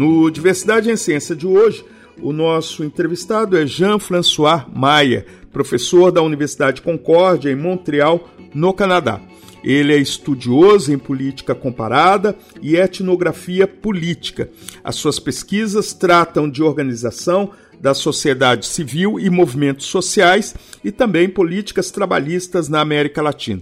No Diversidade em Ciência de hoje, o nosso entrevistado é Jean-François Maia, professor da Universidade Concórdia, em Montreal, no Canadá. Ele é estudioso em política comparada e etnografia política. As suas pesquisas tratam de organização, da sociedade civil e movimentos sociais e também políticas trabalhistas na América Latina.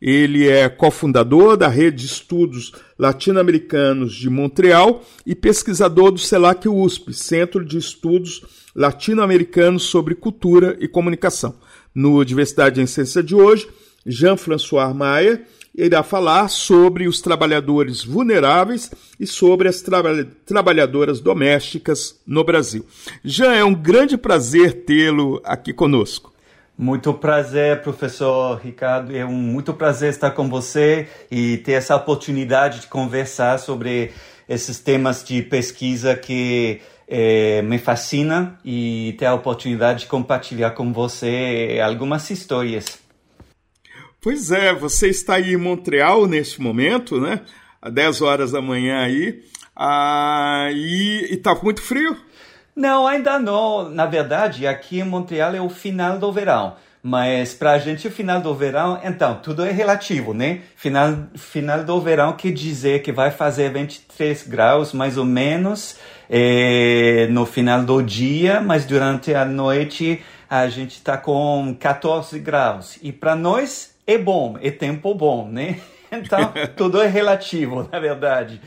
Ele é cofundador da Rede de Estudos Latino-Americanos de Montreal e pesquisador do CELAC USP, Centro de Estudos Latino-Americanos sobre Cultura e Comunicação. No Diversidade em Ciência de hoje, Jean-François Maia irá falar sobre os trabalhadores vulneráveis e sobre as tra trabalhadoras domésticas no Brasil. Jean, é um grande prazer tê-lo aqui conosco. Muito prazer, professor Ricardo. É um muito prazer estar com você e ter essa oportunidade de conversar sobre esses temas de pesquisa que é, me fascina e ter a oportunidade de compartilhar com você algumas histórias. Pois é, você está aí em Montreal neste momento, né? Às 10 horas da manhã aí. Ah, e está muito frio? Não, ainda não. Na verdade, aqui em Montreal é o final do verão. Mas para a gente, o final do verão, então, tudo é relativo, né? Final, final do verão quer dizer que vai fazer 23 graus, mais ou menos, é, no final do dia, mas durante a noite a gente está com 14 graus. E para nós, é bom, é tempo bom, né? Então, tudo é relativo, na verdade.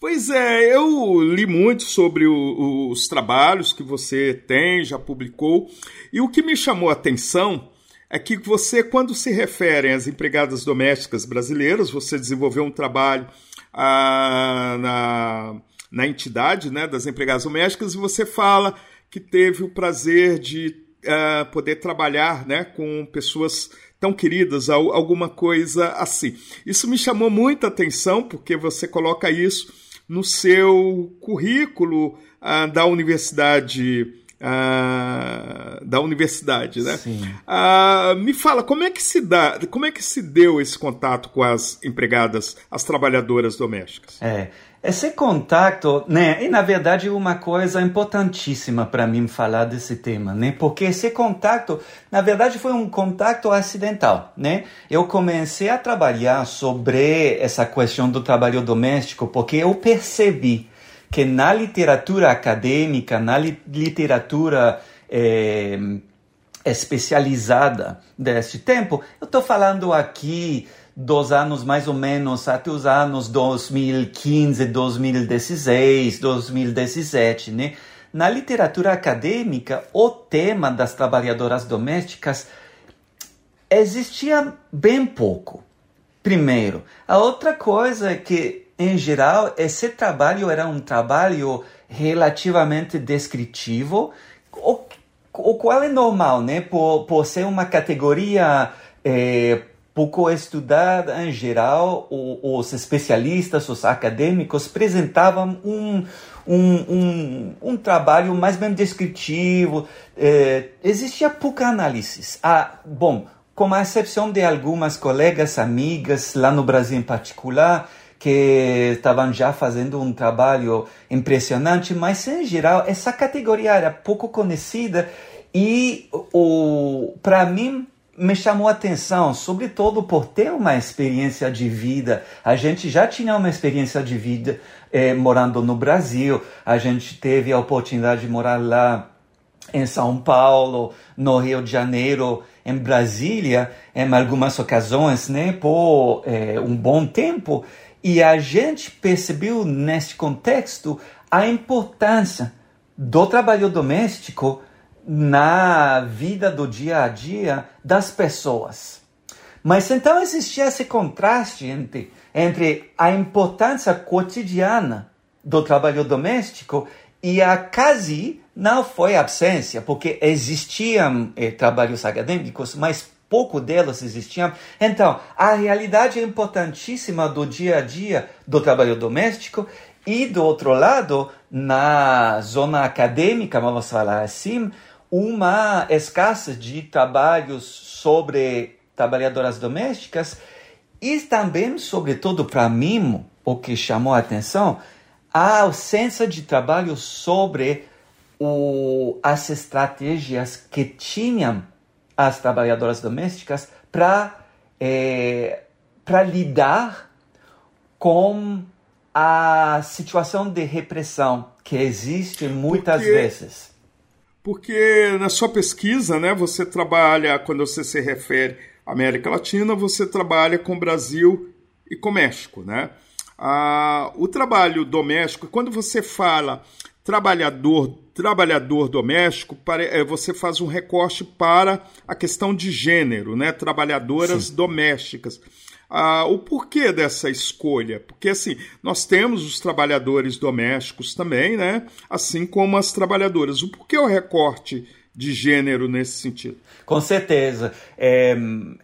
Pois é, eu li muito sobre o, os trabalhos que você tem, já publicou, e o que me chamou a atenção é que você, quando se refere às empregadas domésticas brasileiras, você desenvolveu um trabalho ah, na, na entidade né, das empregadas domésticas e você fala que teve o prazer de ah, poder trabalhar né, com pessoas tão queridas, alguma coisa assim. Isso me chamou muita atenção porque você coloca isso no seu currículo ah, da universidade. Ah, da universidade, né? Ah, me fala como é que se dá, como é que se deu esse contato com as empregadas, as trabalhadoras domésticas? É, esse contato, né, e na verdade uma coisa importantíssima para mim falar desse tema, né, porque esse contato, na verdade foi um contato acidental, né. Eu comecei a trabalhar sobre essa questão do trabalho doméstico porque eu percebi que na literatura acadêmica, na li literatura é, especializada deste tempo, eu estou falando aqui dos anos mais ou menos até os anos 2015, 2016, 2017, né? Na literatura acadêmica, o tema das trabalhadoras domésticas existia bem pouco. Primeiro, a outra coisa é que, em geral, esse trabalho era um trabalho relativamente descritivo, o, o qual é normal, né? Por, por ser uma categoria eh, pouco estudada em geral, os especialistas, os acadêmicos apresentavam um, um, um, um trabalho mais bem descritivo, é, existia pouca análise. Ah, bom, com a exceção de algumas colegas, amigas, lá no Brasil em particular, que estavam já fazendo um trabalho impressionante, mas em geral essa categoria era pouco conhecida e para mim me chamou a atenção, sobretudo por ter uma experiência de vida. A gente já tinha uma experiência de vida eh, morando no Brasil, a gente teve a oportunidade de morar lá em São Paulo, no Rio de Janeiro, em Brasília, em algumas ocasiões, né, por eh, um bom tempo, e a gente percebeu neste contexto a importância do trabalho doméstico na vida do dia a dia das pessoas. Mas então existia esse contraste entre, entre a importância cotidiana do trabalho doméstico e a quase não foi absência, porque existiam eh, trabalhos acadêmicos, mas pouco delas existiam. Então, a realidade é importantíssima do dia a dia do trabalho doméstico e, do outro lado, na zona acadêmica, vamos falar assim, uma escassez de trabalhos sobre trabalhadoras domésticas e também, sobretudo para mim, o que chamou a atenção, a ausência de trabalho sobre o, as estratégias que tinham as trabalhadoras domésticas para é, para lidar com a situação de repressão que existe muitas porque, vezes. Porque na sua pesquisa, né, você trabalha, quando você se refere à América Latina, você trabalha com o Brasil e com o México, né? Ah, o trabalho doméstico, quando você fala trabalhador, trabalhador doméstico, é, você faz um recorte para a questão de gênero, né? Trabalhadoras Sim. domésticas. Ah, o porquê dessa escolha? Porque assim, nós temos os trabalhadores domésticos também, né? Assim como as trabalhadoras. O porquê o recorte de gênero nesse sentido? Com certeza. É,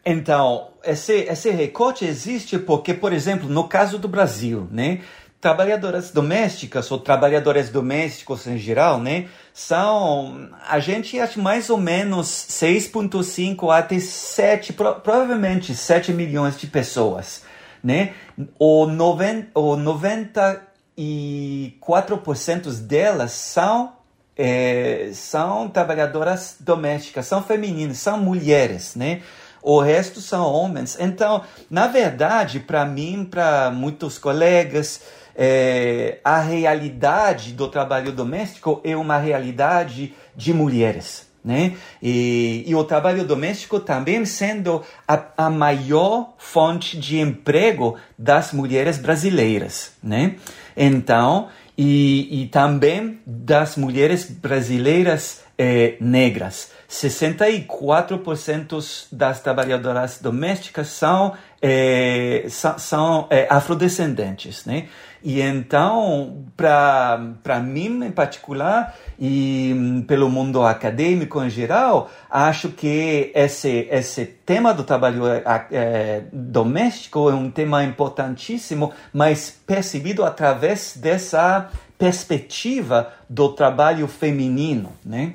então, esse, esse recorte existe porque, por exemplo, no caso do Brasil, né? Trabalhadoras domésticas ou trabalhadores domésticos em geral, né? São, a gente acha mais ou menos 6,5 até 7, provavelmente 7 milhões de pessoas, né? O, noven, o 94% delas são é, são trabalhadoras domésticas, são femininas, são mulheres, né? O resto são homens. Então, na verdade, para mim, para muitos colegas, é, a realidade do trabalho doméstico é uma realidade de mulheres. Né? E, e o trabalho doméstico também sendo a, a maior fonte de emprego das mulheres brasileiras. Né? Então, e, e também das mulheres brasileiras eh, negras. 64% das trabalhadoras domésticas são, eh, são, são eh, afrodescendentes, né? E então, para mim em particular, e hum, pelo mundo acadêmico em geral, acho que esse, esse tema do trabalho é, doméstico é um tema importantíssimo, mas percebido através dessa perspectiva do trabalho feminino, né?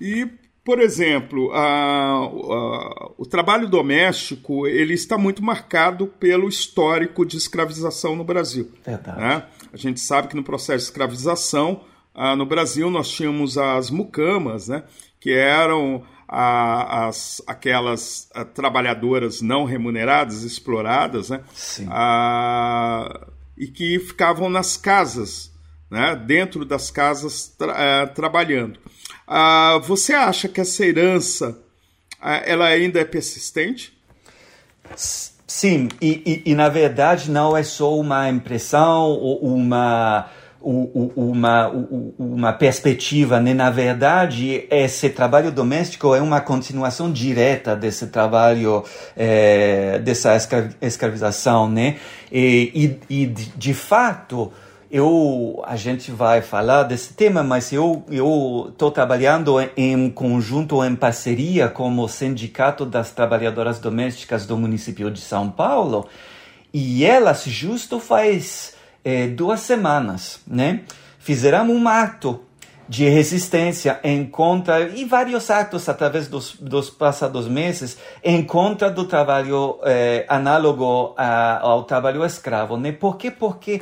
E por exemplo, a, a, o trabalho doméstico ele está muito marcado pelo histórico de escravização no Brasil. Verdade. Né? A gente sabe que no processo de escravização ah, no Brasil nós tínhamos as mucamas, né? que eram a, as, aquelas a, trabalhadoras não remuneradas, exploradas, né? Ah, e que ficavam nas casas, né? dentro das casas tra, eh, trabalhando. Ah, você acha que essa herança ah, ela ainda é persistente? Sim, e, e, e, na verdade não é só uma impressão ou uma, uma, uma perspectiva, né? na verdade esse trabalho doméstico é uma continuação direta desse trabalho, é, dessa escravização, né? E, e, e de fato eu a gente vai falar desse tema, mas eu eu estou trabalhando em conjunto, em parceria com o Sindicato das Trabalhadoras Domésticas do município de São Paulo e elas justo faz é, duas semanas, né, fizeram um ato de resistência em contra e vários atos através dos, dos passados meses em contra do trabalho é, análogo a, ao trabalho escravo, né? Por quê? Porque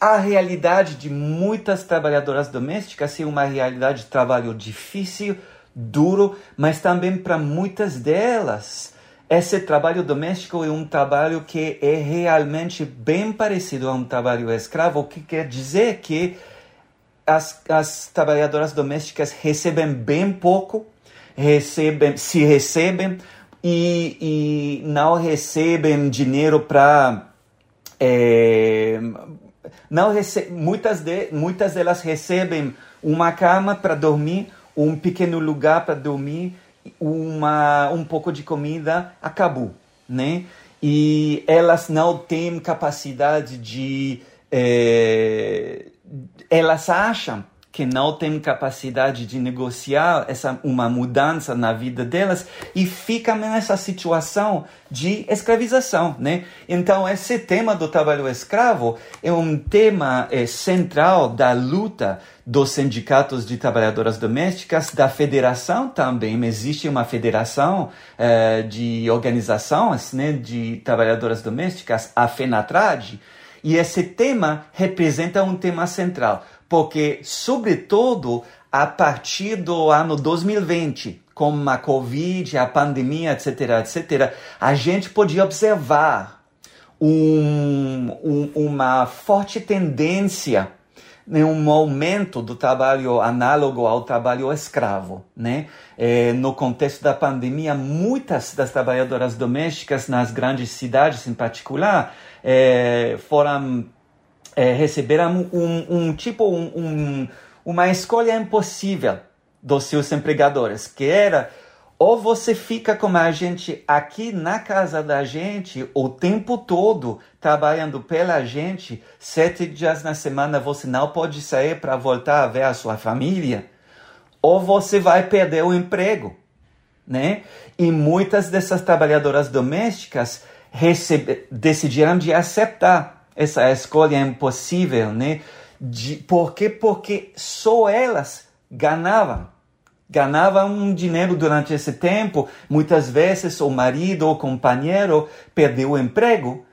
a realidade de muitas trabalhadoras domésticas é uma realidade de trabalho difícil, duro, mas também para muitas delas esse trabalho doméstico é um trabalho que é realmente bem parecido a um trabalho escravo, o que quer dizer que as, as trabalhadoras domésticas recebem bem pouco, recebem, se recebem e, e não recebem dinheiro para é, não muitas, de, muitas delas recebem uma cama para dormir, um pequeno lugar para dormir, uma, um pouco de comida, acabou, né? E elas não têm capacidade de é, elas acham que não têm capacidade de negociar essa uma mudança na vida delas e ficam nessa situação de escravização, né? Então esse tema do trabalho escravo é um tema é, central da luta dos sindicatos de trabalhadoras domésticas, da federação também existe uma federação é, de organizações, né, de trabalhadoras domésticas, a FENATRAD, e esse tema representa um tema central porque, sobretudo, a partir do ano 2020, com a Covid, a pandemia, etc., etc., a gente podia observar um, um, uma forte tendência né, um aumento do trabalho análogo ao trabalho escravo. Né? É, no contexto da pandemia, muitas das trabalhadoras domésticas nas grandes cidades, em particular, é, foram é, receberam um, um tipo, um, um, uma escolha impossível dos seus empregadores, que era ou você fica com a gente aqui na casa da gente o tempo todo, trabalhando pela gente, sete dias na semana você não pode sair para voltar a ver a sua família, ou você vai perder o emprego, né? E muitas dessas trabalhadoras domésticas recebe, decidiram de aceitar essa escolha é impossível, né? De, por quê? Porque só elas ganhavam. Ganhavam um dinheiro durante esse tempo. Muitas vezes o marido ou companheiro perdeu o emprego.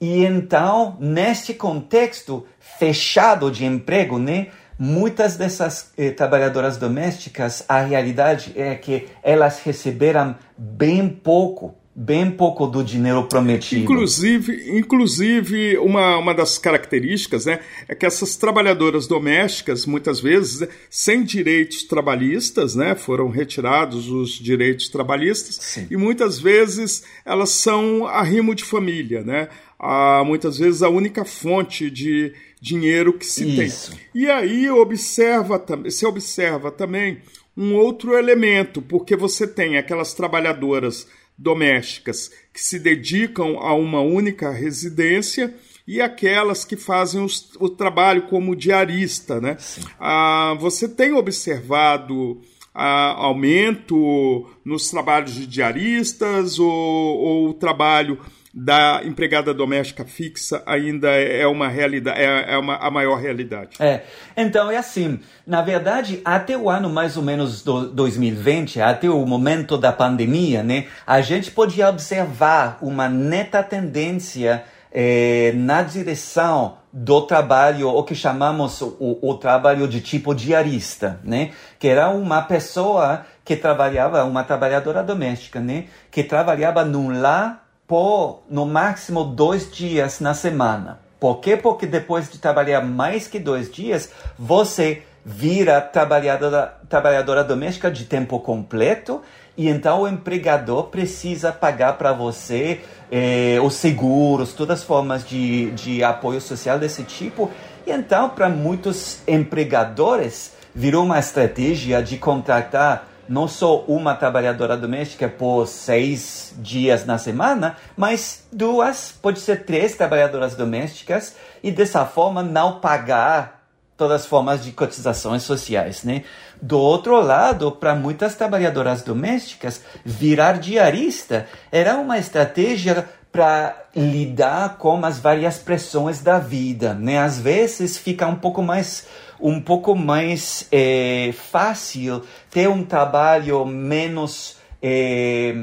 E então, neste contexto fechado de emprego, né? Muitas dessas eh, trabalhadoras domésticas, a realidade é que elas receberam bem pouco bem pouco do dinheiro prometido. Inclusive, inclusive uma, uma das características né, é que essas trabalhadoras domésticas, muitas vezes, né, sem direitos trabalhistas, né, foram retirados os direitos trabalhistas, Sim. e muitas vezes elas são arrimo de família, né? Ah, muitas vezes a única fonte de dinheiro que se Isso. tem. E aí observa, se observa também um outro elemento, porque você tem aquelas trabalhadoras domésticas que se dedicam a uma única residência e aquelas que fazem os, o trabalho como diarista. Né? Ah, você tem observado ah, aumento nos trabalhos de diaristas ou, ou o trabalho da empregada doméstica fixa ainda é uma realidade, é, é uma, a maior realidade. É, então é assim, na verdade, até o ano mais ou menos do 2020, até o momento da pandemia, né, a gente podia observar uma neta tendência é, na direção do trabalho, o que chamamos o, o trabalho de tipo diarista, né, que era uma pessoa que trabalhava, uma trabalhadora doméstica, né, que trabalhava num lar por no máximo dois dias na semana. Por quê? Porque depois de trabalhar mais que dois dias, você vira trabalhadora, trabalhadora doméstica de tempo completo e então o empregador precisa pagar para você eh, os seguros, todas as formas de, de apoio social desse tipo. E então, para muitos empregadores, virou uma estratégia de contratar não só uma trabalhadora doméstica por seis dias na semana, mas duas, pode ser três trabalhadoras domésticas e dessa forma não pagar todas as formas de cotizações sociais, né? Do outro lado, para muitas trabalhadoras domésticas, virar diarista era uma estratégia para lidar com as várias pressões da vida, né? Às vezes fica um pouco mais um pouco mais é, fácil ter um trabalho menos é,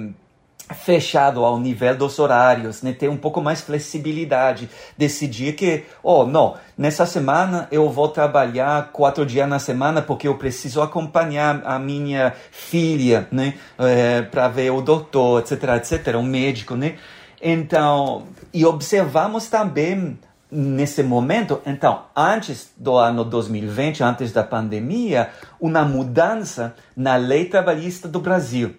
fechado ao nível dos horários, né? ter um pouco mais flexibilidade, decidir que, oh, não, nessa semana eu vou trabalhar quatro dias na semana porque eu preciso acompanhar a minha filha, né, é, para ver o doutor, etc, etc, um médico, né? Então, e observamos também nesse momento, então, antes do ano 2020, antes da pandemia, uma mudança na lei trabalhista do Brasil.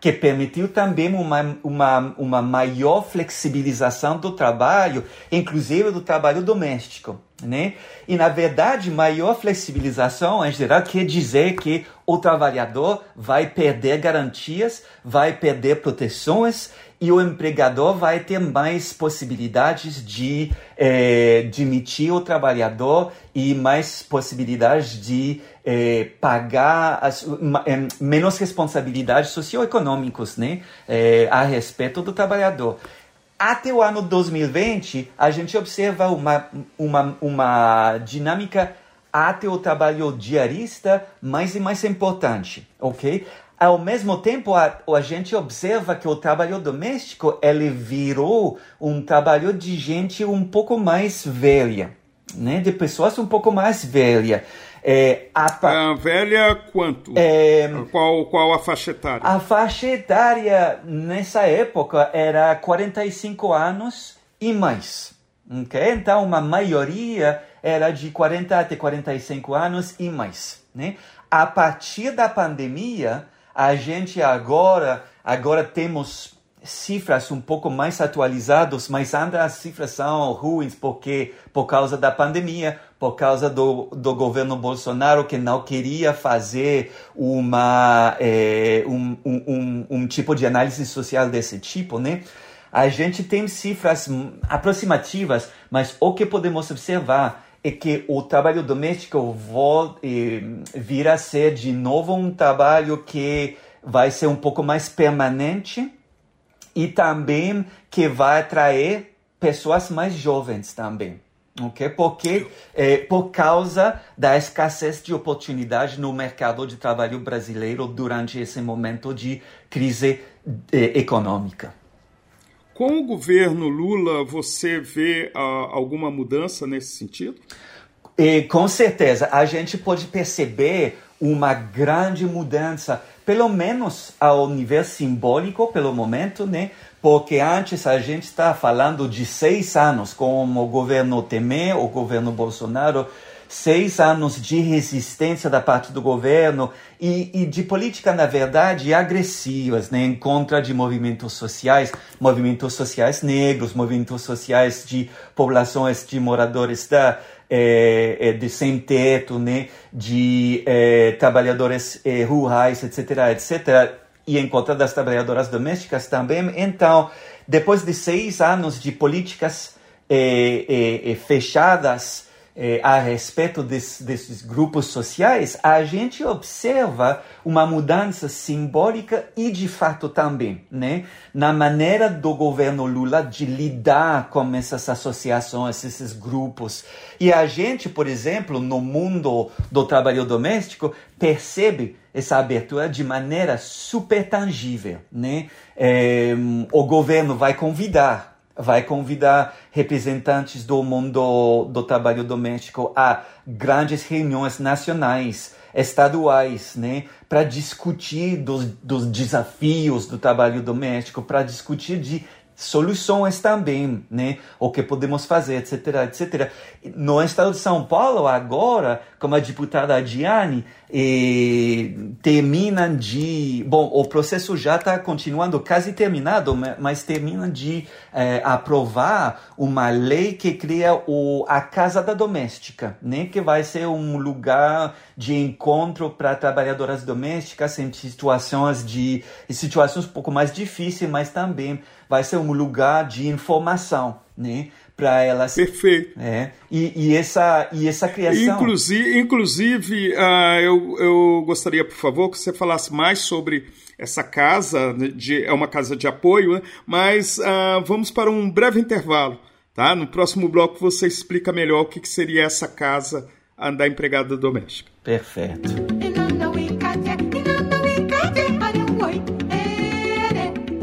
Que permitiu também uma, uma, uma maior flexibilização do trabalho, inclusive do trabalho doméstico. Né? E, na verdade, maior flexibilização, em geral, quer dizer que o trabalhador vai perder garantias, vai perder proteções e o empregador vai ter mais possibilidades de eh, demitir o trabalhador e mais possibilidades de eh, pagar as, eh, menos responsabilidades socioeconômicas né, eh, a respeito do trabalhador. Até o ano 2020, a gente observa uma, uma, uma dinâmica até o trabalho diarista mais e mais importante, ok? Ao mesmo tempo, a, a gente observa que o trabalho doméstico ele virou um trabalho de gente um pouco mais velha, né? De pessoas um pouco mais velhas. É, a, a velha quanto? É, qual, qual a faixa etária? A faixa etária nessa época era 45 anos e mais. Okay? Então, uma maioria era de 40 até 45 anos e mais. Né? A partir da pandemia, a gente agora, agora temos cifras um pouco mais atualizadas, mas ainda as cifras são ruins porque por causa da pandemia, por causa do, do governo Bolsonaro que não queria fazer uma é, um, um, um tipo de análise social desse tipo, né? A gente tem cifras aproximativas, mas o que podemos observar é que o trabalho doméstico virá a ser de novo um trabalho que vai ser um pouco mais permanente e também que vai atrair pessoas mais jovens também. Okay? Porque é, por causa da escassez de oportunidade no mercado de trabalho brasileiro durante esse momento de crise é, econômica. Com o governo Lula, você vê uh, alguma mudança nesse sentido? E, com certeza, a gente pode perceber uma grande mudança, pelo menos ao nível simbólico, pelo momento, né? Porque antes a gente está falando de seis anos com o governo Temer, o governo Bolsonaro, seis anos de resistência da parte do governo e, e, de política, na verdade, agressivas, né, em contra de movimentos sociais, movimentos sociais negros, movimentos sociais de populações de moradores da, é, de sem teto, né, de é, trabalhadores é, rurais, etc., etc., e em contra das trabalhadoras domésticas também. Então, depois de seis anos de políticas fechadas, eh, a respeito des, desses grupos sociais, a gente observa uma mudança simbólica e de fato também, né, na maneira do governo Lula de lidar com essas associações, esses grupos. E a gente, por exemplo, no mundo do trabalho doméstico, percebe essa abertura de maneira super tangível, né? É, o governo vai convidar vai convidar representantes do mundo do trabalho doméstico a grandes reuniões nacionais, estaduais, né, para discutir dos, dos desafios do trabalho doméstico, para discutir de soluções também, né? O que podemos fazer, etc, etc. No estado de São Paulo, agora, como a deputada Diane, eh, termina de... Bom, o processo já está continuando, quase terminado, mas termina de eh, aprovar uma lei que cria o, a Casa da Doméstica, né? Que vai ser um lugar de encontro para trabalhadoras domésticas em situações de situações um pouco mais difíceis, mas também vai ser um lugar de informação, né? Para elas. Perfeito. É, e, e, essa, e essa criação. Inclusive, inclusive uh, eu, eu gostaria, por favor, que você falasse mais sobre essa casa, né, de, é uma casa de apoio, né? mas uh, vamos para um breve intervalo. Tá? No próximo bloco você explica melhor o que, que seria essa casa da empregada doméstica. Perfeito.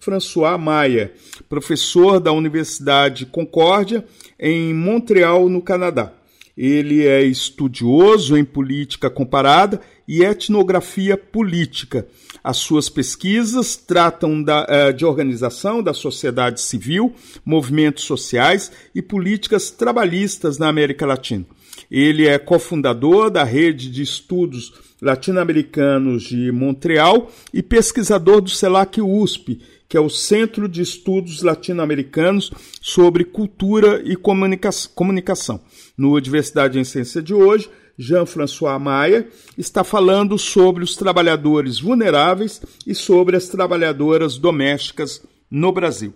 François Maia, professor da Universidade Concórdia, em Montreal, no Canadá. Ele é estudioso em política comparada e etnografia política. As suas pesquisas tratam da, eh, de organização da sociedade civil, movimentos sociais e políticas trabalhistas na América Latina. Ele é cofundador da Rede de Estudos Latino-Americanos de Montreal e pesquisador do CELAC USP, que é o Centro de Estudos Latino-Americanos sobre Cultura e Comunicação. No Diversidade em Ciência de hoje, Jean-François Maia está falando sobre os trabalhadores vulneráveis e sobre as trabalhadoras domésticas no Brasil.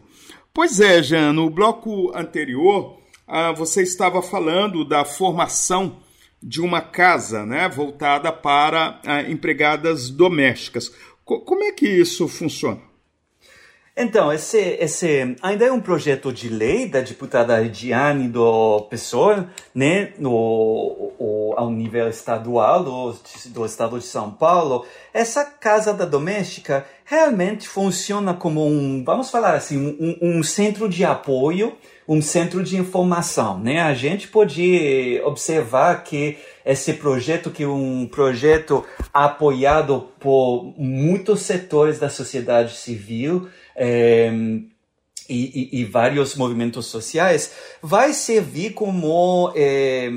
Pois é, Jean, no bloco anterior ah, você estava falando da formação de uma casa né, voltada para ah, empregadas domésticas. como é que isso funciona? Então, esse, esse ainda é um projeto de lei da deputada Regiane do PSOL, né, no, o, ao nível estadual do, do estado de São Paulo. Essa casa da doméstica realmente funciona como um, vamos falar assim, um, um centro de apoio, um centro de informação, né? A gente pode observar que esse projeto, que é um projeto apoiado por muitos setores da sociedade civil, é, e, e, e, vários movimentos sociais, vai servir como é,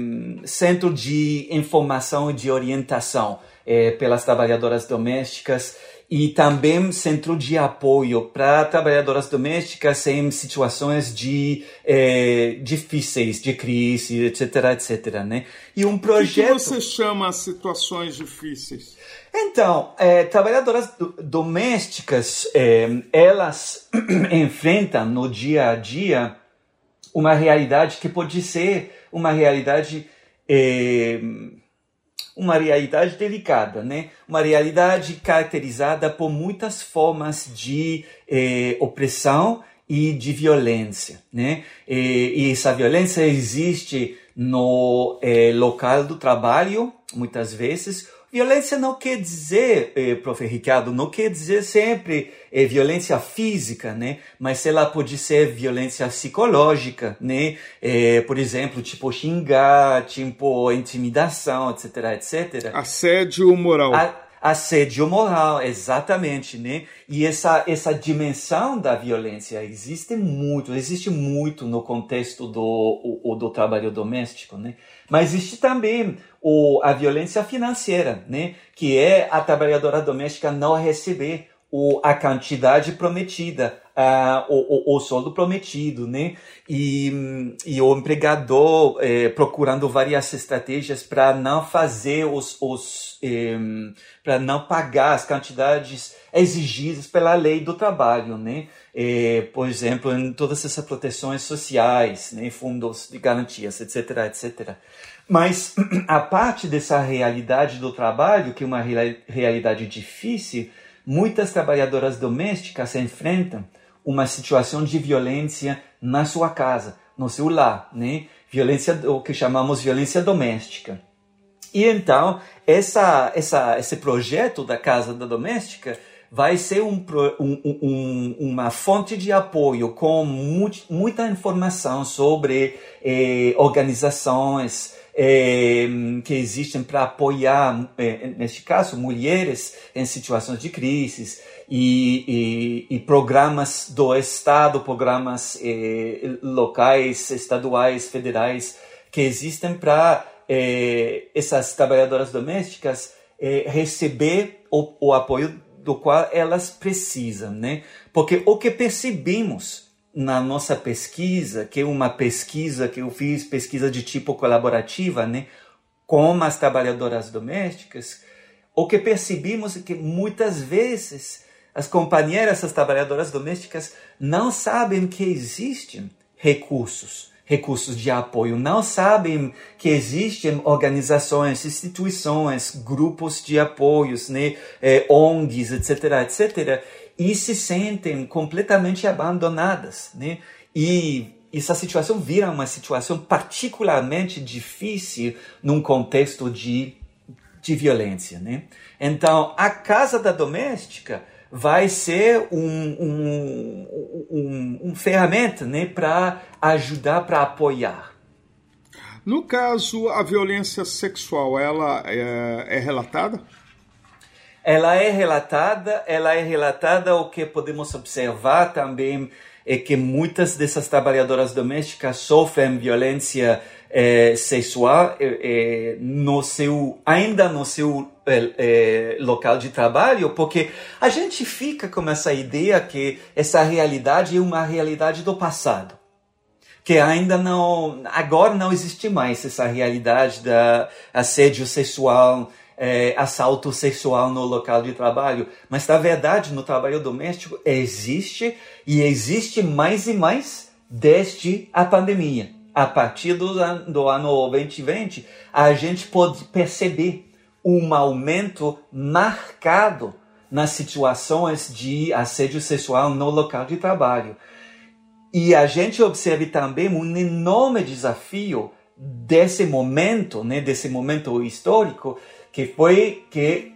centro de informação e de orientação é, pelas trabalhadoras domésticas e também centro de apoio para trabalhadoras domésticas em situações de é, difíceis, de crise, etc, etc, né? E um projeto. O que você chama situações difíceis? Então, é, trabalhadoras domésticas, é, elas enfrentam no dia a dia uma realidade que pode ser uma realidade é, uma realidade delicada, né? Uma realidade caracterizada por muitas formas de eh, opressão e de violência, né? E, e essa violência existe no eh, local do trabalho, muitas vezes, Violência não quer dizer, eh, prof. Ricardo, não quer dizer sempre eh, violência física, né? Mas ela pode ser violência psicológica, né? Eh, por exemplo, tipo xingar, tipo intimidação, etc, etc. Assédio moral. A, assédio moral, exatamente, né? E essa, essa dimensão da violência existe muito, existe muito no contexto do, o, do trabalho doméstico, né? Mas existe também o, a violência financeira, né? que é a trabalhadora doméstica não receber o, a quantidade prometida, uh, o, o, o soldo prometido, né? E, e o empregador eh, procurando várias estratégias para não fazer os, os eh, para não pagar as quantidades exigidas pela lei do trabalho, né? Eh, por exemplo, em todas essas proteções sociais, né? fundos de garantias, etc, etc. Mas a parte dessa realidade do trabalho, que é uma realidade difícil, muitas trabalhadoras domésticas enfrentam uma situação de violência na sua casa, no seu lar, né? Violência, o que chamamos violência doméstica. E então, essa, essa, esse projeto da Casa da Doméstica vai ser um, um, um, uma fonte de apoio com muita informação sobre eh, organizações, é, que existem para apoiar, é, neste caso, mulheres em situações de crise e, e, e programas do Estado, programas é, locais, estaduais, federais, que existem para essas trabalhadoras domésticas receber o, o apoio do qual elas precisam, né? Porque o que percebemos na nossa pesquisa, que é uma pesquisa que eu fiz, pesquisa de tipo colaborativa, né, com as trabalhadoras domésticas, o que percebemos é que muitas vezes as companheiras, as trabalhadoras domésticas, não sabem que existem recursos, recursos de apoio, não sabem que existem organizações, instituições, grupos de apoios, né, eh, ONGs, etc., etc., e se sentem completamente abandonadas, né? E essa situação vira uma situação particularmente difícil num contexto de, de violência, né? Então, a casa da doméstica vai ser um, um, um, um ferramenta né, para ajudar, para apoiar. No caso, a violência sexual, ela é, é, relatada? Ela é relatada, ela é relatada, o que podemos observar também é que muitas dessas trabalhadoras domésticas sofrem violência é, sexual é, no seu, ainda no seu é, local de trabalho, porque a gente fica com essa ideia que essa realidade é uma realidade do passado que ainda não, agora não existe mais essa realidade da assédio sexual, é, assalto sexual no local de trabalho, mas na verdade no trabalho doméstico existe e existe mais e mais desde a pandemia. A partir do, ano, do ano 2020, a gente pode perceber um aumento marcado nas situações de assédio sexual no local de trabalho. E a gente observa também um enorme desafio desse momento, né, desse momento histórico, que foi que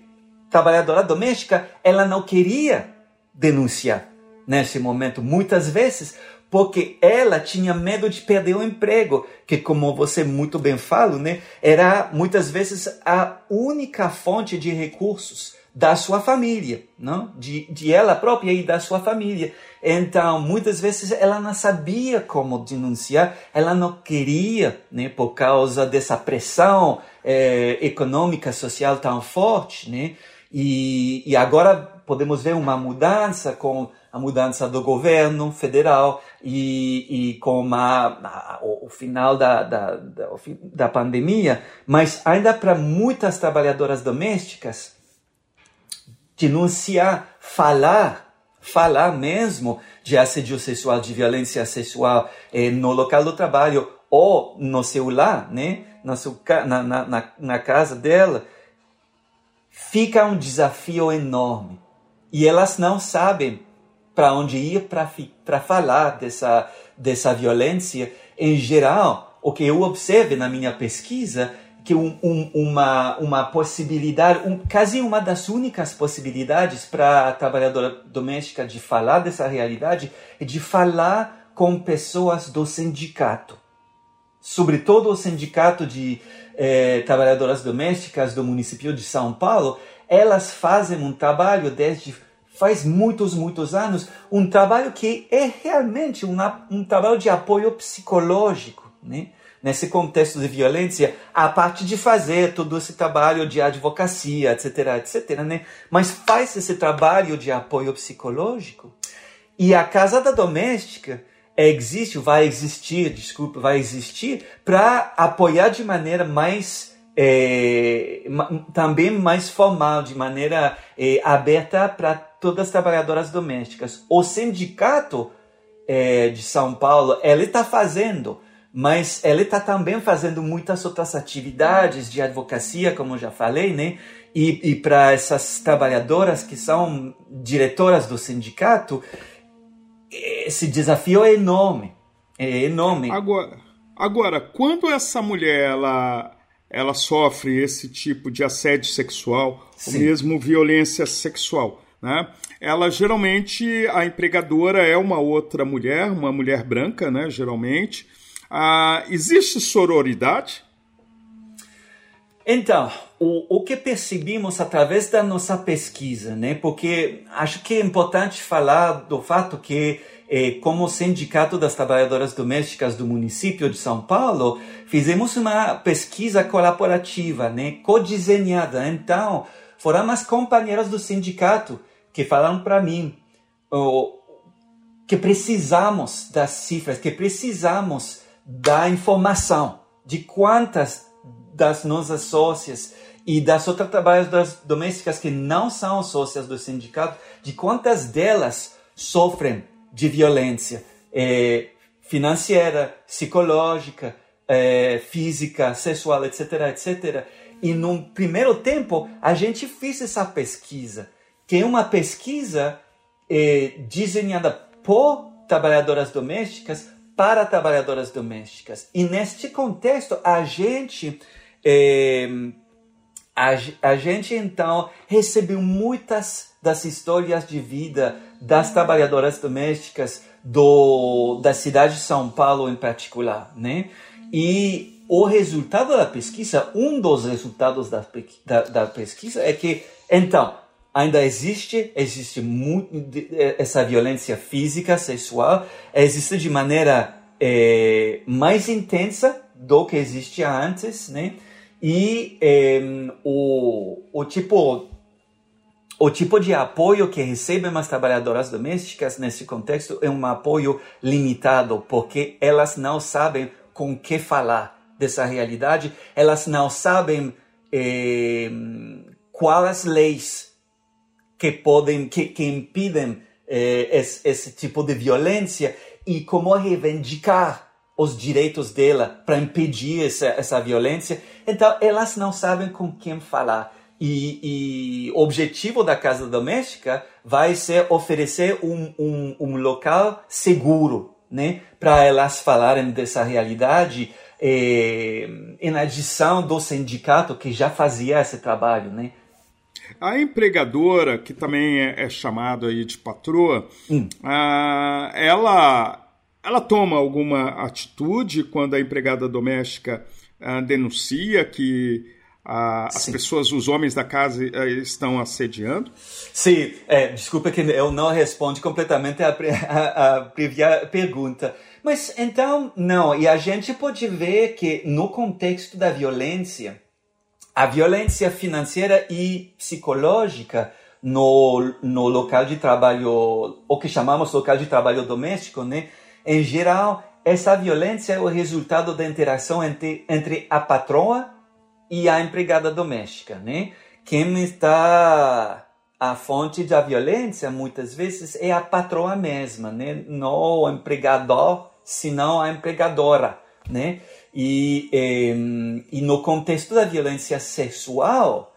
trabalhadora doméstica ela não queria denunciar nesse momento, muitas vezes, porque ela tinha medo de perder o emprego, que como você muito bem fala, né, era muitas vezes a única fonte de recursos da sua família, não? De, de ela própria e da sua família. Então, muitas vezes ela não sabia como denunciar, ela não queria, né, por causa dessa pressão eh, econômica, social tão forte, né? E, e agora podemos ver uma mudança com a mudança do governo federal e, e com a, a, o, o, final da, da, da, da pandemia, mas ainda para muitas trabalhadoras domésticas, denunciar, falar, falar mesmo de assédio sexual, de violência sexual eh, no local do trabalho ou no celular, né? Na, seu, na, na, na casa dela, fica um desafio enorme. E elas não sabem para onde ir para falar dessa, dessa violência. Em geral, o que eu observo na minha pesquisa que um, um, uma, uma possibilidade, um, quase uma das únicas possibilidades para a trabalhadora doméstica de falar dessa realidade é de falar com pessoas do sindicato. Sobretudo o sindicato de eh, trabalhadoras domésticas do município de São Paulo, elas fazem um trabalho desde faz muitos, muitos anos, um trabalho que é realmente uma, um trabalho de apoio psicológico, né? nesse contexto de violência, a parte de fazer todo esse trabalho de advocacia, etc, etc, né? Mas faz esse trabalho de apoio psicológico e a casada doméstica existe, vai existir, desculpa, vai existir para apoiar de maneira mais é, também mais formal, de maneira é, aberta para todas as trabalhadoras domésticas. O sindicato é, de São Paulo, ele está fazendo mas ela está também fazendo muitas outras atividades de advocacia, como já falei, né? E, e para essas trabalhadoras que são diretoras do sindicato, esse desafio é enorme, é enorme. Agora, agora quando essa mulher ela, ela sofre esse tipo de assédio sexual, Sim. ou mesmo violência sexual, né? Ela geralmente a empregadora é uma outra mulher, uma mulher branca, né? Geralmente ah, existe sororidade? Então, o, o que percebemos através da nossa pesquisa, né? Porque acho que é importante falar do fato que, eh, como Sindicato das Trabalhadoras Domésticas do município de São Paulo, fizemos uma pesquisa colaborativa, né? Co-desenhada. Então, foram as companheiras do sindicato que falaram para mim oh, que precisamos das cifras, que precisamos da informação de quantas das nossas sócias e das outras trabalhadoras domésticas que não são sócias do sindicato, de quantas delas sofrem de violência é, financeira, psicológica, é, física, sexual, etc, etc. E num primeiro tempo, a gente fez essa pesquisa, que é uma pesquisa é, desenhada por trabalhadoras domésticas para trabalhadoras domésticas. E neste contexto, a gente, é, a, a gente então recebeu muitas das histórias de vida das trabalhadoras domésticas do, da cidade de São Paulo em particular, né? E o resultado da pesquisa, um dos resultados da, da, da pesquisa é que, então, ainda existe, existe muito essa violência física, sexual, existe de maneira é, mais intensa do que existia antes, né? E o, o tipo o tipo de apoio que recebem as trabalhadoras domésticas nesse contexto é um apoio limitado, porque elas não sabem com que falar dessa realidade, elas não sabem eh, quais leis que podem, que, que impedem eh, esse, esse tipo de violência e como reivindicar os direitos dela para impedir essa, essa violência. Então, elas não sabem com quem falar. E, o objetivo da casa doméstica vai ser oferecer um, um, um local seguro, né, para elas falarem dessa realidade, eh, em adição do sindicato que já fazia esse trabalho, né. A empregadora, que também é, é chamada aí de patroa, hum. ah, ela, ela toma alguma atitude quando a empregada doméstica ah, denuncia que as Sim. pessoas, os homens da casa eh, estão assediando? Sim, é, desculpa que eu não respondo completamente a, a, a primeira pergunta. Mas então, não, e a gente pode ver que no contexto da violência, a violência financeira e psicológica no, no local de trabalho, o que chamamos local de trabalho doméstico, né? Em geral, essa violência é o resultado da interação entre, entre a patroa e a empregada doméstica, né? Quem está a fonte da violência muitas vezes é a patroa mesma, né? Não o empregador, senão a empregadora, né? E, e, e no contexto da violência sexual,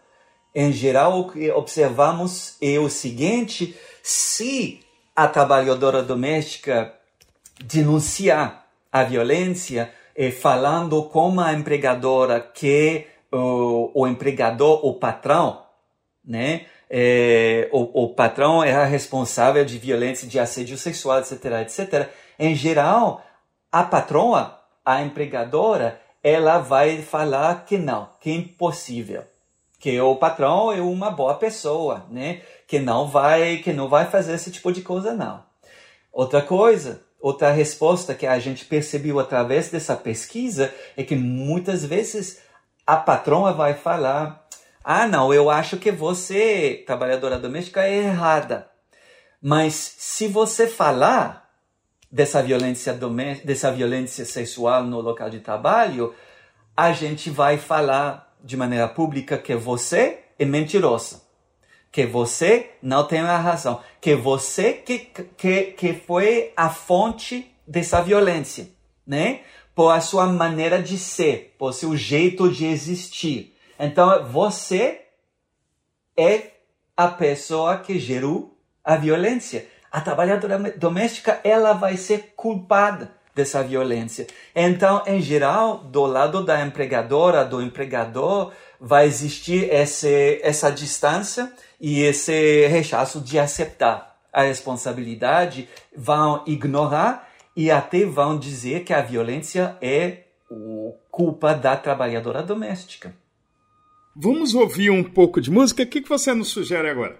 em geral, o que observamos é o seguinte: se a trabalhadora doméstica denunciar a violência, eh, falando com a empregadora que o, o empregador, o patrão, né? É, o, o patrão é responsável de violência, de assédio sexual, etc, etc. Em geral, a patroa, a empregadora, ela vai falar que não, que é impossível, que o patrão é uma boa pessoa, né? Que não vai, que não vai fazer esse tipo de coisa não. Outra coisa, outra resposta que a gente percebeu através dessa pesquisa é que muitas vezes a patroa vai falar: Ah, não, eu acho que você, trabalhadora doméstica, é errada. Mas se você falar dessa violência dessa violência sexual no local de trabalho, a gente vai falar de maneira pública que você é mentirosa, que você não tem a razão, que você que, que, que foi a fonte dessa violência, né? por a sua maneira de ser, por seu jeito de existir. Então, você é a pessoa que gerou a violência. A trabalhadora doméstica, ela vai ser culpada dessa violência. Então, em geral, do lado da empregadora, do empregador, vai existir esse, essa distância e esse rechaço de aceitar a responsabilidade, vão ignorar e até vão dizer que a violência é culpa da trabalhadora doméstica. Vamos ouvir um pouco de música? O que você nos sugere agora?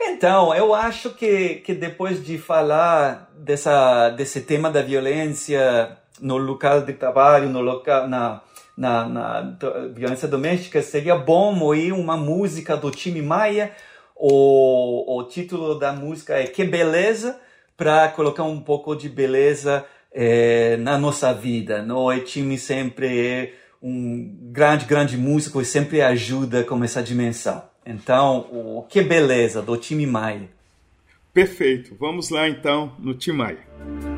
Então, eu acho que, que depois de falar dessa, desse tema da violência no local de trabalho, no local, na, na, na violência doméstica, seria bom ouvir uma música do time Maia. O, o título da música é Que Beleza, para colocar um pouco de beleza é, na nossa vida. No é time sempre é um grande, grande músico e sempre ajuda com essa dimensão. Então, o que beleza do time Maia. Perfeito. Vamos lá então no time Maia.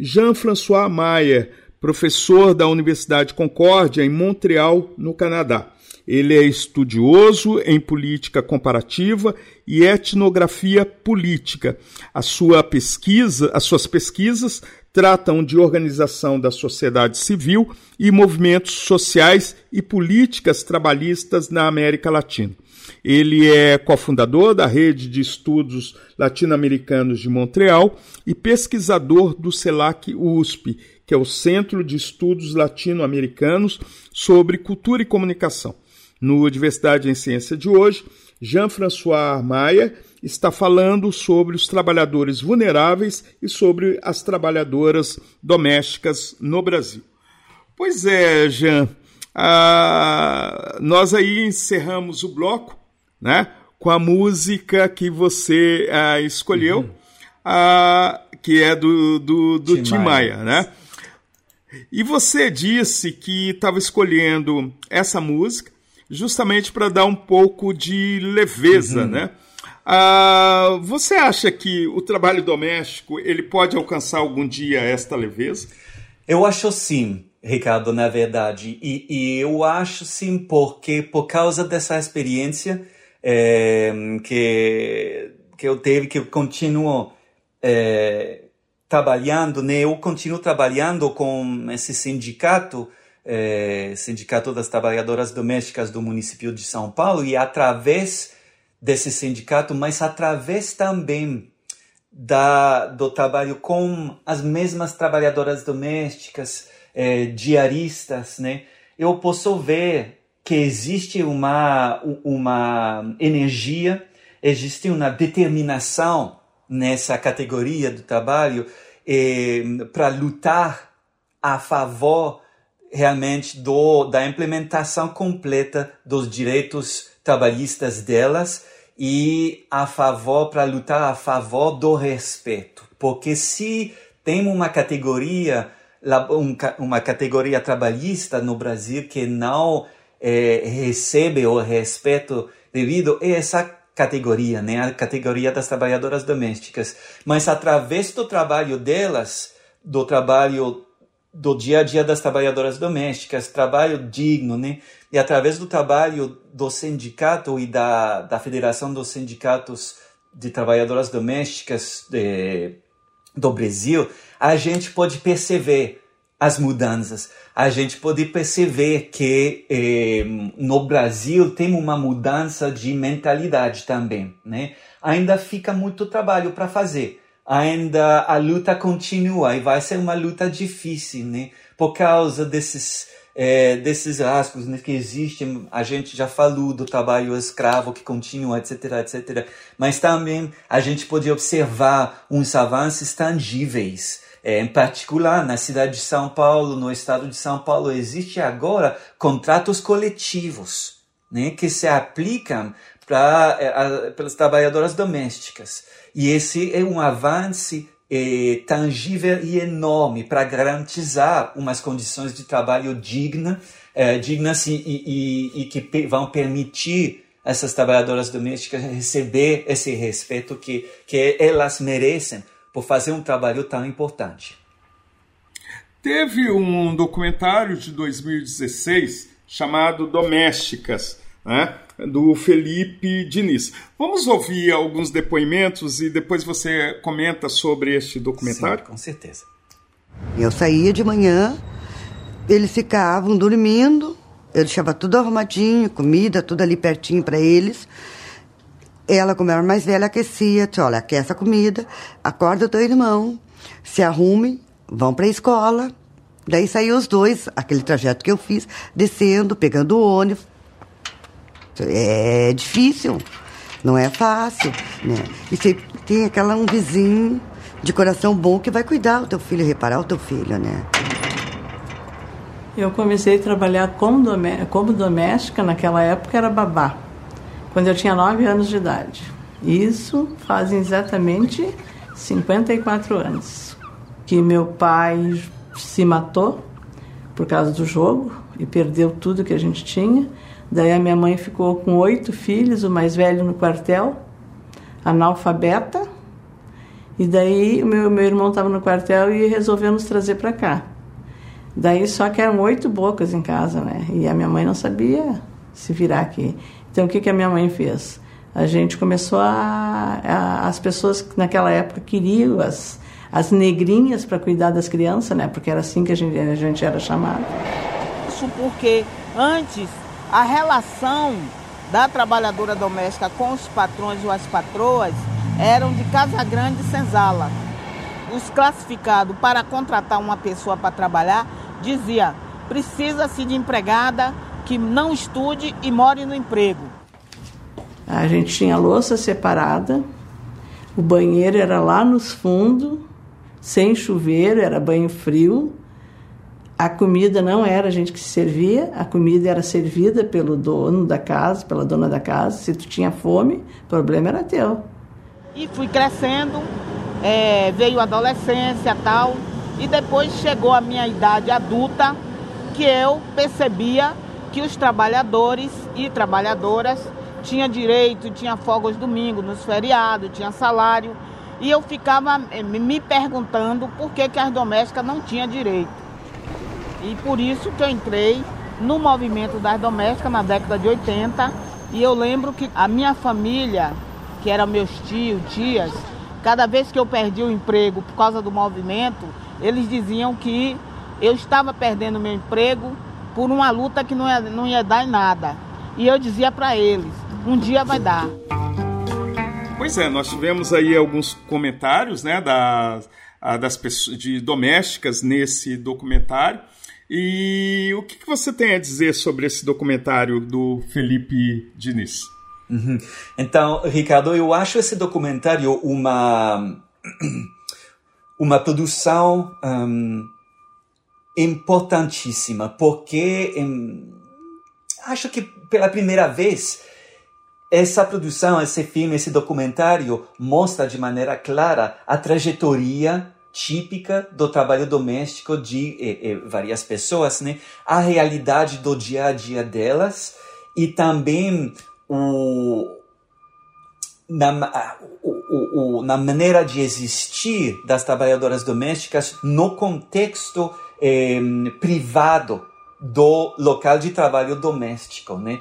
Jean-François Maia, professor da Universidade Concórdia, em Montreal, no Canadá. Ele é estudioso em política comparativa e etnografia política. A sua pesquisa, as suas pesquisas tratam de organização da sociedade civil e movimentos sociais e políticas trabalhistas na América Latina. Ele é cofundador da Rede de Estudos Latino-Americanos de Montreal e pesquisador do CELAC USP, que é o Centro de Estudos Latino-Americanos sobre Cultura e Comunicação. No Diversidade em Ciência de hoje, Jean-François Maia está falando sobre os trabalhadores vulneráveis e sobre as trabalhadoras domésticas no Brasil. Pois é, Jean, ah, nós aí encerramos o bloco né? Com a música que você uh, escolheu, uhum. uh, que é do, do, do Tim, Tim Maia, Maia, né? E você disse que estava escolhendo essa música justamente para dar um pouco de leveza, uhum. né? Uh, você acha que o trabalho doméstico ele pode alcançar algum dia esta leveza? Eu acho sim, Ricardo, na verdade. E, e eu acho sim porque, por causa dessa experiência, é, que, que eu teve, que eu continuo é, trabalhando, né? Eu continuo trabalhando com esse sindicato, é, Sindicato das Trabalhadoras Domésticas do município de São Paulo, e através desse sindicato, mas através também da, do trabalho com as mesmas trabalhadoras domésticas, é, diaristas, né? Eu posso ver que existe uma, uma energia, existe uma determinação nessa categoria do trabalho eh, para lutar a favor realmente do, da implementação completa dos direitos trabalhistas delas e a favor para lutar a favor do respeito, porque se tem uma categoria uma categoria trabalhista no Brasil que não é, recebe o respeito devido a essa categoria, né? a categoria das trabalhadoras domésticas. Mas através do trabalho delas, do trabalho do dia a dia das trabalhadoras domésticas, trabalho digno, né? E através do trabalho do sindicato e da, da Federação dos Sindicatos de Trabalhadoras Domésticas de, do Brasil, a gente pode perceber as mudanças. A gente pode perceber que eh, no Brasil tem uma mudança de mentalidade também, né? Ainda fica muito trabalho para fazer. Ainda a luta continua e vai ser uma luta difícil, né? Por causa desses é, desses rasgos né, que existem, a gente já falou do trabalho escravo que continua, etc, etc. Mas também a gente pode observar uns avanços tangíveis é, em particular, na cidade de São Paulo, no estado de São Paulo, existe agora contratos coletivos né, que se aplicam para é, pelas trabalhadoras domésticas. E esse é um avanço é, tangível e enorme para garantizar umas condições de trabalho digna, é, dignas e, e, e, que vão permitir essas trabalhadoras domésticas receber esse respeito que, que elas merecem por fazer um trabalho tão importante. Teve um documentário de 2016 chamado Domésticas, né, do Felipe Diniz. Vamos ouvir alguns depoimentos e depois você comenta sobre este documentário? Sim, com certeza. Eu saía de manhã, eles ficavam dormindo, eu deixava tudo arrumadinho, comida, tudo ali pertinho para eles. Ela, como era mais velha, aquecia, disse, olha, aquece a comida, acorda o teu irmão, se arrume, vão para a escola. Daí saiu os dois, aquele trajeto que eu fiz, descendo, pegando o ônibus. É difícil, não é fácil, né? E você tem aquela um vizinho de coração bom que vai cuidar do teu filho, reparar o teu filho, né? Eu comecei a trabalhar como doméstica, naquela época era babá, quando eu tinha 9 anos de idade. Isso fazem exatamente 54 anos. Que meu pai se matou por causa do jogo e perdeu tudo que a gente tinha. Daí a minha mãe ficou com oito filhos, o mais velho no quartel, analfabeta. E daí o meu, meu irmão estava no quartel e resolveu nos trazer para cá. Daí só que eram oito bocas em casa, né? E a minha mãe não sabia se virar aqui. Então o que, que a minha mãe fez? A gente começou a, a as pessoas que naquela época queriam as, as negrinhas para cuidar das crianças, né? Porque era assim que a gente, a gente era chamado. Isso porque antes a relação da trabalhadora doméstica com os patrões ou as patroas eram de Casa Grande e Senzala. Os classificados para contratar uma pessoa para trabalhar dizia: precisa-se de empregada que não estude e more no emprego. A gente tinha louça separada, o banheiro era lá nos fundos, sem chuveiro, era banho frio. A comida não era a gente que se servia, a comida era servida pelo dono da casa, pela dona da casa. Se tu tinha fome, o problema era teu. E fui crescendo, é, veio a adolescência tal, e depois chegou a minha idade adulta, que eu percebia que os trabalhadores e trabalhadoras tinham direito, tinha folga aos domingos, nos feriados, tinha salário. E eu ficava eh, me perguntando por que, que as domésticas não tinham direito. E por isso que eu entrei no movimento das domésticas na década de 80. E eu lembro que a minha família, que eram meus tios, tias, cada vez que eu perdi o emprego por causa do movimento, eles diziam que eu estava perdendo meu emprego por uma luta que não ia, não ia dar em nada. E eu dizia para eles: um dia vai dar. Pois é, nós tivemos aí alguns comentários né, das, das pessoas, de domésticas nesse documentário. E o que, que, você tem a dizer sobre esse documentário do Felipe Diniz? Uhum. Então, Ricardo, eu acho esse documentário uma uma produção um, importantíssima, porque um, acho que pela primeira vez essa produção, esse filme, esse documentário mostra de maneira clara a trajetória típica do trabalho doméstico de eh, eh, várias pessoas, né? A realidade do dia a dia delas e também o, na, o, o, na maneira de existir das trabalhadoras domésticas no contexto eh, privado do local de trabalho doméstico, né?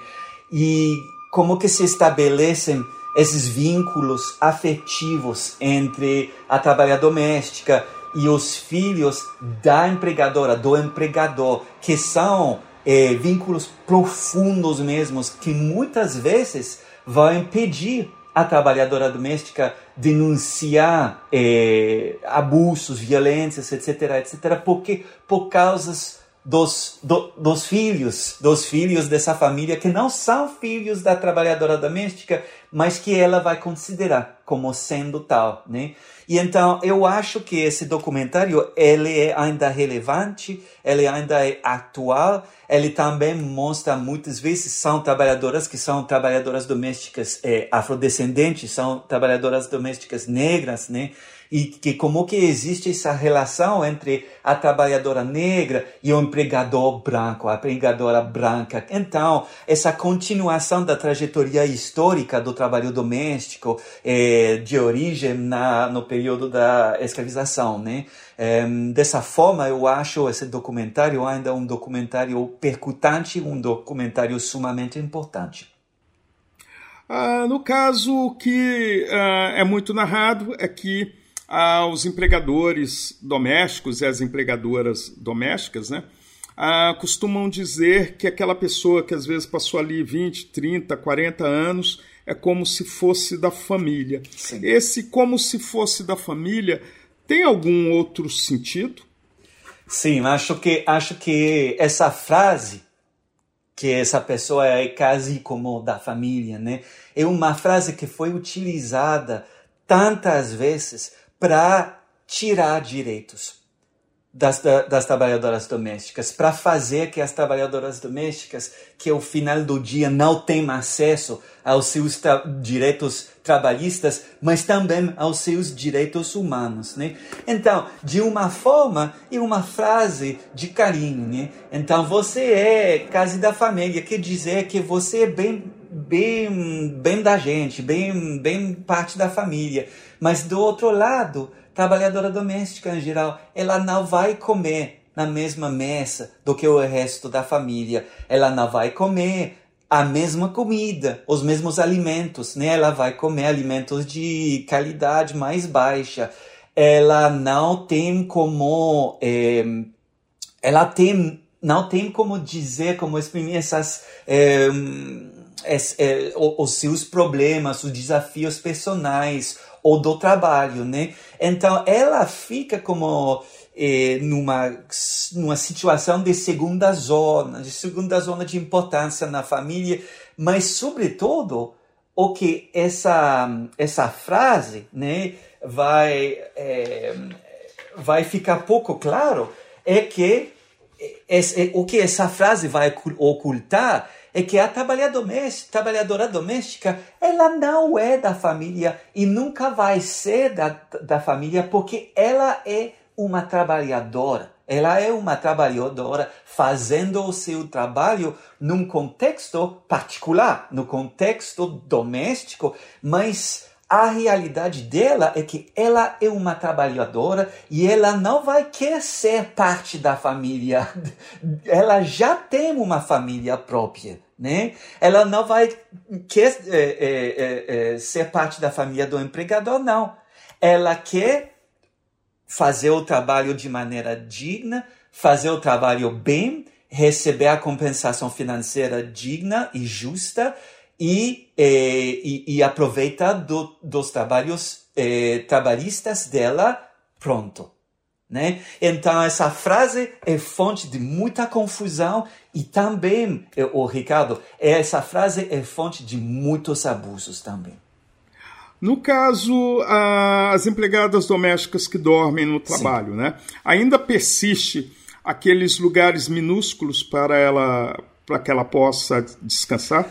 E como que se estabelecem esses vínculos afetivos entre a trabalhadora doméstica e os filhos da empregadora, do empregador, que são eh, vínculos profundos mesmos, que muitas vezes vão impedir a trabalhadora doméstica denunciar eh, abusos, violências, etc., etc., porque por causas dos, do, dos filhos, dos filhos dessa família que não são filhos da trabalhadora doméstica, mas que ela vai considerar como sendo tal, né? E então eu acho que esse documentário ele é ainda relevante, ele ainda é atual, ele também mostra muitas vezes são trabalhadoras que são trabalhadoras domésticas é, afrodescendentes, são trabalhadoras domésticas negras, né? E que como que existe essa relação entre a trabalhadora negra e o empregador branco, a empregadora branca. Então, essa continuação da trajetória histórica do trabalho doméstico é, de origem na, no período da escravização, né? Dessa forma, eu acho esse documentário ainda um documentário percutante, um documentário sumamente importante. Ah, no caso, o que ah, é muito narrado é que aos empregadores domésticos e às empregadoras domésticas, né? Ah, costumam dizer que aquela pessoa que às vezes passou ali 20, 30, 40 anos é como se fosse da família. Sim. Esse como se fosse da família tem algum outro sentido? Sim, acho que acho que essa frase que essa pessoa é quase como da família, né? É uma frase que foi utilizada tantas vezes para tirar direitos. das, das trabalhadoras domésticas, para fazer que as trabalhadoras domésticas, que ao final do dia não têm acesso aos seus tra direitos trabalhistas, mas também aos seus direitos humanos, né? Então, de uma forma e uma frase de carinho, né? Então, você é casa da família, quer dizer que você é bem bem bem da gente, bem bem parte da família. Mas do outro lado, trabalhadora doméstica em geral, ela não vai comer na mesma mesa do que o resto da família. Ela não vai comer a mesma comida, os mesmos alimentos, né? Ela vai comer alimentos de qualidade mais baixa. Ela não tem como, é, ela tem, não tem como dizer, como exprimir essas é, é, os seus problemas, os desafios personais, ou do trabalho, né? Então ela fica como eh, numa numa situação de segunda zona, de segunda zona de importância na família, mas sobretudo o que essa essa frase, né, vai é, vai ficar pouco claro é que é, o que essa frase vai ocultar é que a trabalhadora doméstica, ela não é da família e nunca vai ser da, da família porque ela é uma trabalhadora. Ela é uma trabalhadora fazendo o seu trabalho num contexto particular, no contexto doméstico, mas a realidade dela é que ela é uma trabalhadora e ela não vai querer ser parte da família. Ela já tem uma família própria, né? Ela não vai querer é, é, é, ser parte da família do empregador, não. Ela quer fazer o trabalho de maneira digna, fazer o trabalho bem, receber a compensação financeira digna e justa e, eh, e, e aproveita do, dos trabalhos eh, trabalhistas dela, pronto. Né? Então, essa frase é fonte de muita confusão e também, eh, o Ricardo, essa frase é fonte de muitos abusos também. No caso, as empregadas domésticas que dormem no trabalho, Sim. né? Ainda persiste aqueles lugares minúsculos para ela para que ela possa descansar?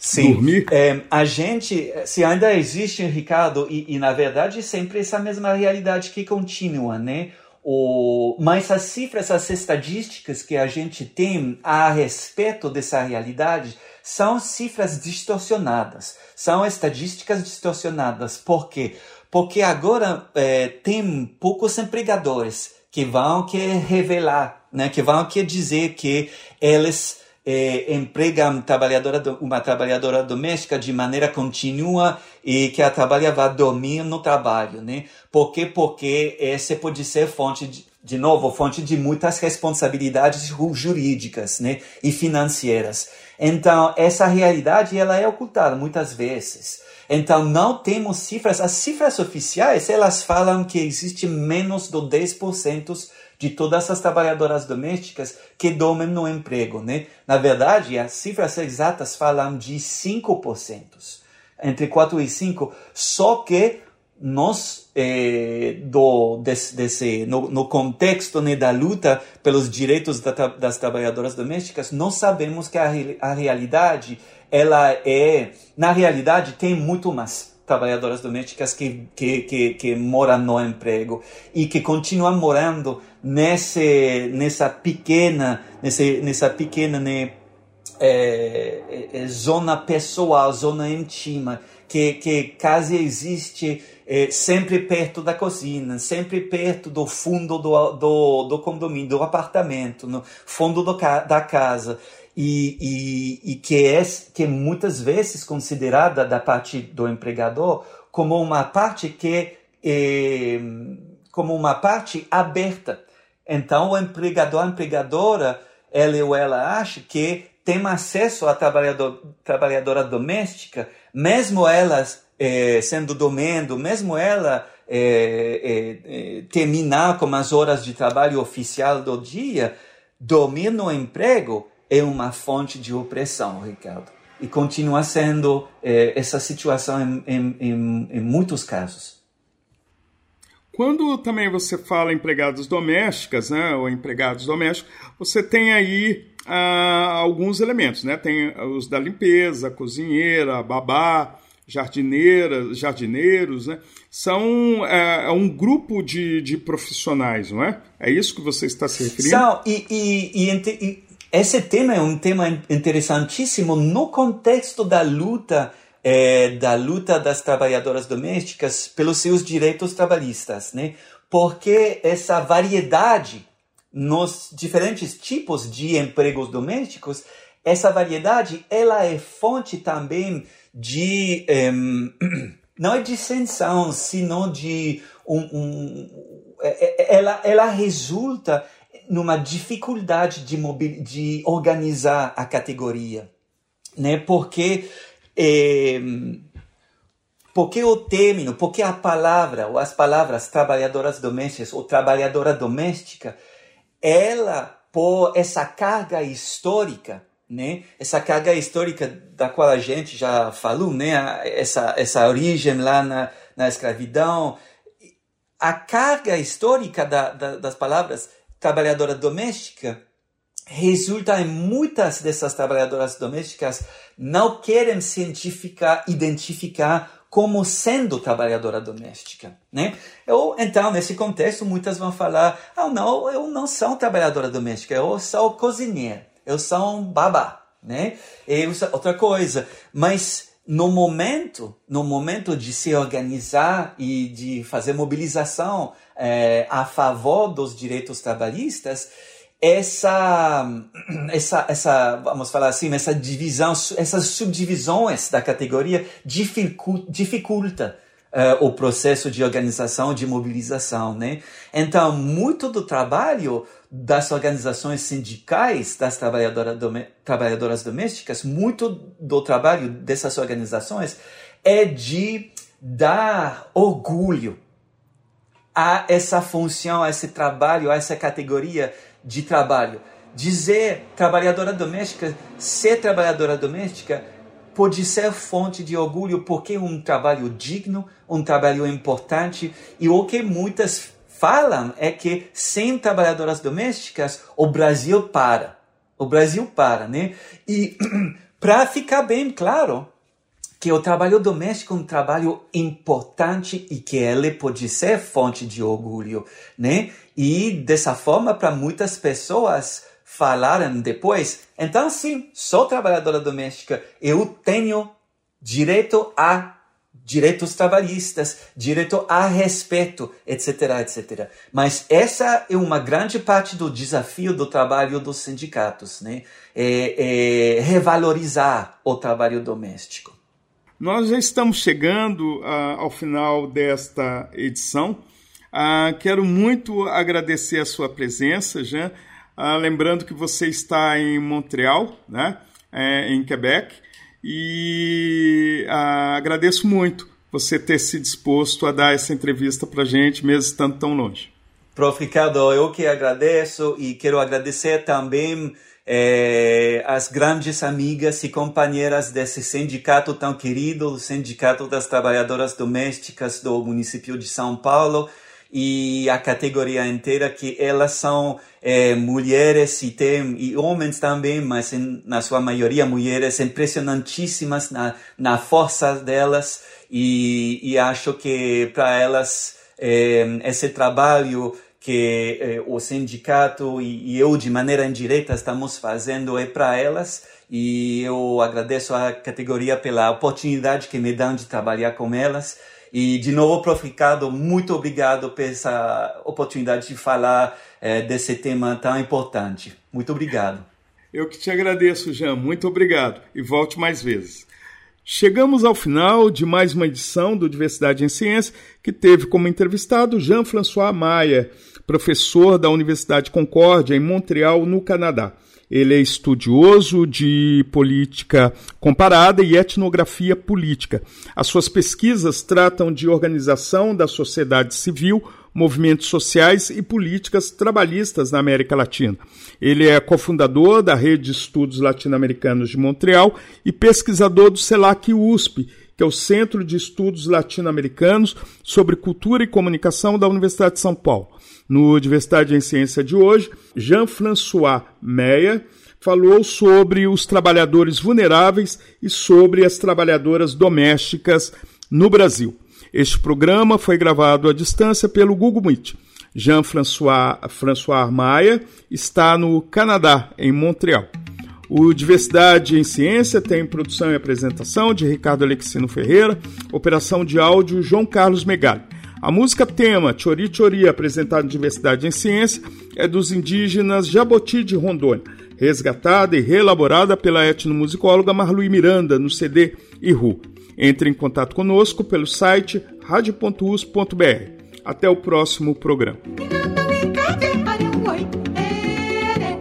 Sim. Dormir? É, a gente, se ainda existe, Ricardo, e, e, na verdade sempre essa mesma realidade que continua, né? O, mas as cifras, as estatísticas que a gente tem a respeito dessa realidade são cifras distorcionadas, são estatísticas distorcionadas. Por quê? Porque agora é, tem poucos empregadores que vão que revelar, né, que vão que dizer que eles eh, empregam trabalhadora, uma trabalhadora doméstica de maneira contínua e que a trabalha vai dormir no trabalho, né? Por quê? Porque essa pode ser fonte de, de novo, fonte de muitas responsabilidades jurídicas, né? E financeiras. Então, essa realidade, ela é ocultada muitas vezes. Então, não temos cifras. As cifras oficiais, elas falam que existe menos do 10% de todas as trabalhadoras domésticas que dormem no emprego, né? Na verdade, as cifras exatas falam de 5%, entre 4 e 5, só que nós, eh, do, desse, desse, no, no contexto né, da luta pelos direitos da, das trabalhadoras domésticas, nós sabemos que a, a realidade, ela é, na realidade, tem muito mais trabalhadoras domésticas que, que, que, que moram no emprego e que continuam morando nesse, nessa pequena, nesse, nessa pequena né, é, é, zona pessoal, zona íntima, que, que quase existe é, sempre perto da cozinha, sempre perto do fundo do, do, do condomínio, do apartamento, no fundo do, da casa e, e, e que, é, que é muitas vezes considerada da parte do empregador como uma parte que é, como uma parte aberta. Então, o empregador, a empregadora, ele ou ela acha que tem acesso à trabalhador, trabalhadora doméstica, mesmo elas é, sendo dormindo, mesmo ela é, terminar com as horas de trabalho oficial do dia, dormir no emprego é uma fonte de opressão, Ricardo. E continua sendo é, essa situação em, em, em, em muitos casos. Quando também você fala empregadas domésticas, né, ou empregados domésticos, você tem aí ah, alguns elementos, né? Tem os da limpeza, cozinheira, babá, jardineira, jardineiros, né? São é, é, um grupo de, de profissionais, não é? É isso que você está se referindo? São, e, e, e, e esse tema é um tema interessantíssimo no contexto da luta é, da luta das trabalhadoras domésticas pelos seus direitos trabalhistas, né? Porque essa variedade nos diferentes tipos de empregos domésticos, essa variedade ela é fonte também de um, não é dissensão, senão de um, um, é, é, ela, ela resulta numa dificuldade de, mobil, de organizar a categoria, né? Porque é, porque o término, porque a palavra, ou as palavras trabalhadoras domésticas ou trabalhadora doméstica, ela por essa carga histórica, né? Essa carga histórica da qual a gente já falou, né? Essa essa origem lá na, na escravidão, a carga histórica da, da, das palavras trabalhadora doméstica resulta em muitas dessas trabalhadoras domésticas não querem se identificar, identificar como sendo trabalhadora doméstica, né? Ou então nesse contexto muitas vão falar, ah não, eu não sou trabalhadora doméstica, eu sou cozinheira, eu sou um babá, né? E outra coisa, mas no momento, no momento de se organizar e de fazer mobilização é, a favor dos direitos trabalhistas, essa, essa, essa, vamos falar assim, essa divisão, essas subdivisões da categoria dificulta uh, o processo de organização, de mobilização, né? Então, muito do trabalho das organizações sindicais das trabalhadoras, trabalhadoras domésticas, muito do trabalho dessas organizações é de dar orgulho a essa função, a esse trabalho, a essa categoria de trabalho. Dizer trabalhadora doméstica, ser trabalhadora doméstica, pode ser fonte de orgulho porque é um trabalho digno, um trabalho importante e o que muitas falam é que sem trabalhadoras domésticas o Brasil para. O Brasil para, né? E para ficar bem claro, que o trabalho doméstico é um trabalho importante e que ele pode ser fonte de orgulho, né? E dessa forma, para muitas pessoas falarem depois, então sim, sou trabalhadora doméstica, eu tenho direito a direitos trabalhistas, direito a respeito, etc, etc. Mas essa é uma grande parte do desafio do trabalho dos sindicatos, né? É, é revalorizar o trabalho doméstico. Nós já estamos chegando uh, ao final desta edição. Uh, quero muito agradecer a sua presença, Jean. Uh, lembrando que você está em Montreal, né, é, em Quebec, e agradeço muito você ter se disposto a dar essa entrevista para gente, mesmo estando tão longe. Prof. Ricardo, eu que agradeço e quero agradecer também é, as grandes amigas e companheiras desse sindicato tão querido, o Sindicato das Trabalhadoras Domésticas do município de São Paulo, e a categoria inteira que elas são é, mulheres e tem e homens também, mas em, na sua maioria mulheres impressionantíssimas na, na força delas e, e acho que para elas é, esse trabalho que eh, o sindicato e, e, eu, de maneira indireta, estamos fazendo é para elas. E eu agradeço à categoria pela oportunidade que me dão de trabalhar com elas. E, de novo, Prof. Ricardo, muito obrigado por essa oportunidade de falar eh, desse tema tão importante. Muito obrigado. Eu que te agradeço, Jean. Muito obrigado. E volte mais vezes. Chegamos ao final de mais uma edição do Diversidade em Ciência, que teve como entrevistado Jean-François Maia professor da Universidade Concórdia, em Montreal, no Canadá. Ele é estudioso de política comparada e etnografia política. As suas pesquisas tratam de organização da sociedade civil, movimentos sociais e políticas trabalhistas na América Latina. Ele é cofundador da Rede de Estudos Latino-Americanos de Montreal e pesquisador do CELAC USP, que é o Centro de Estudos Latino-Americanos sobre Cultura e Comunicação da Universidade de São Paulo. No Diversidade em Ciência de hoje, Jean-François Meyer falou sobre os trabalhadores vulneráveis e sobre as trabalhadoras domésticas no Brasil. Este programa foi gravado à distância pelo Google Meet. Jean-François François Maia está no Canadá, em Montreal. O Diversidade em Ciência tem produção e apresentação de Ricardo Alexino Ferreira, operação de áudio João Carlos Megali. A música tema Chori Chori, apresentada em Diversidade em Ciência, é dos indígenas Jaboti de Rondônia, resgatada e reelaborada pela etnomusicóloga Marlui Miranda no CD Iru. Entre em contato conosco pelo site radio.us.br. Até o próximo programa.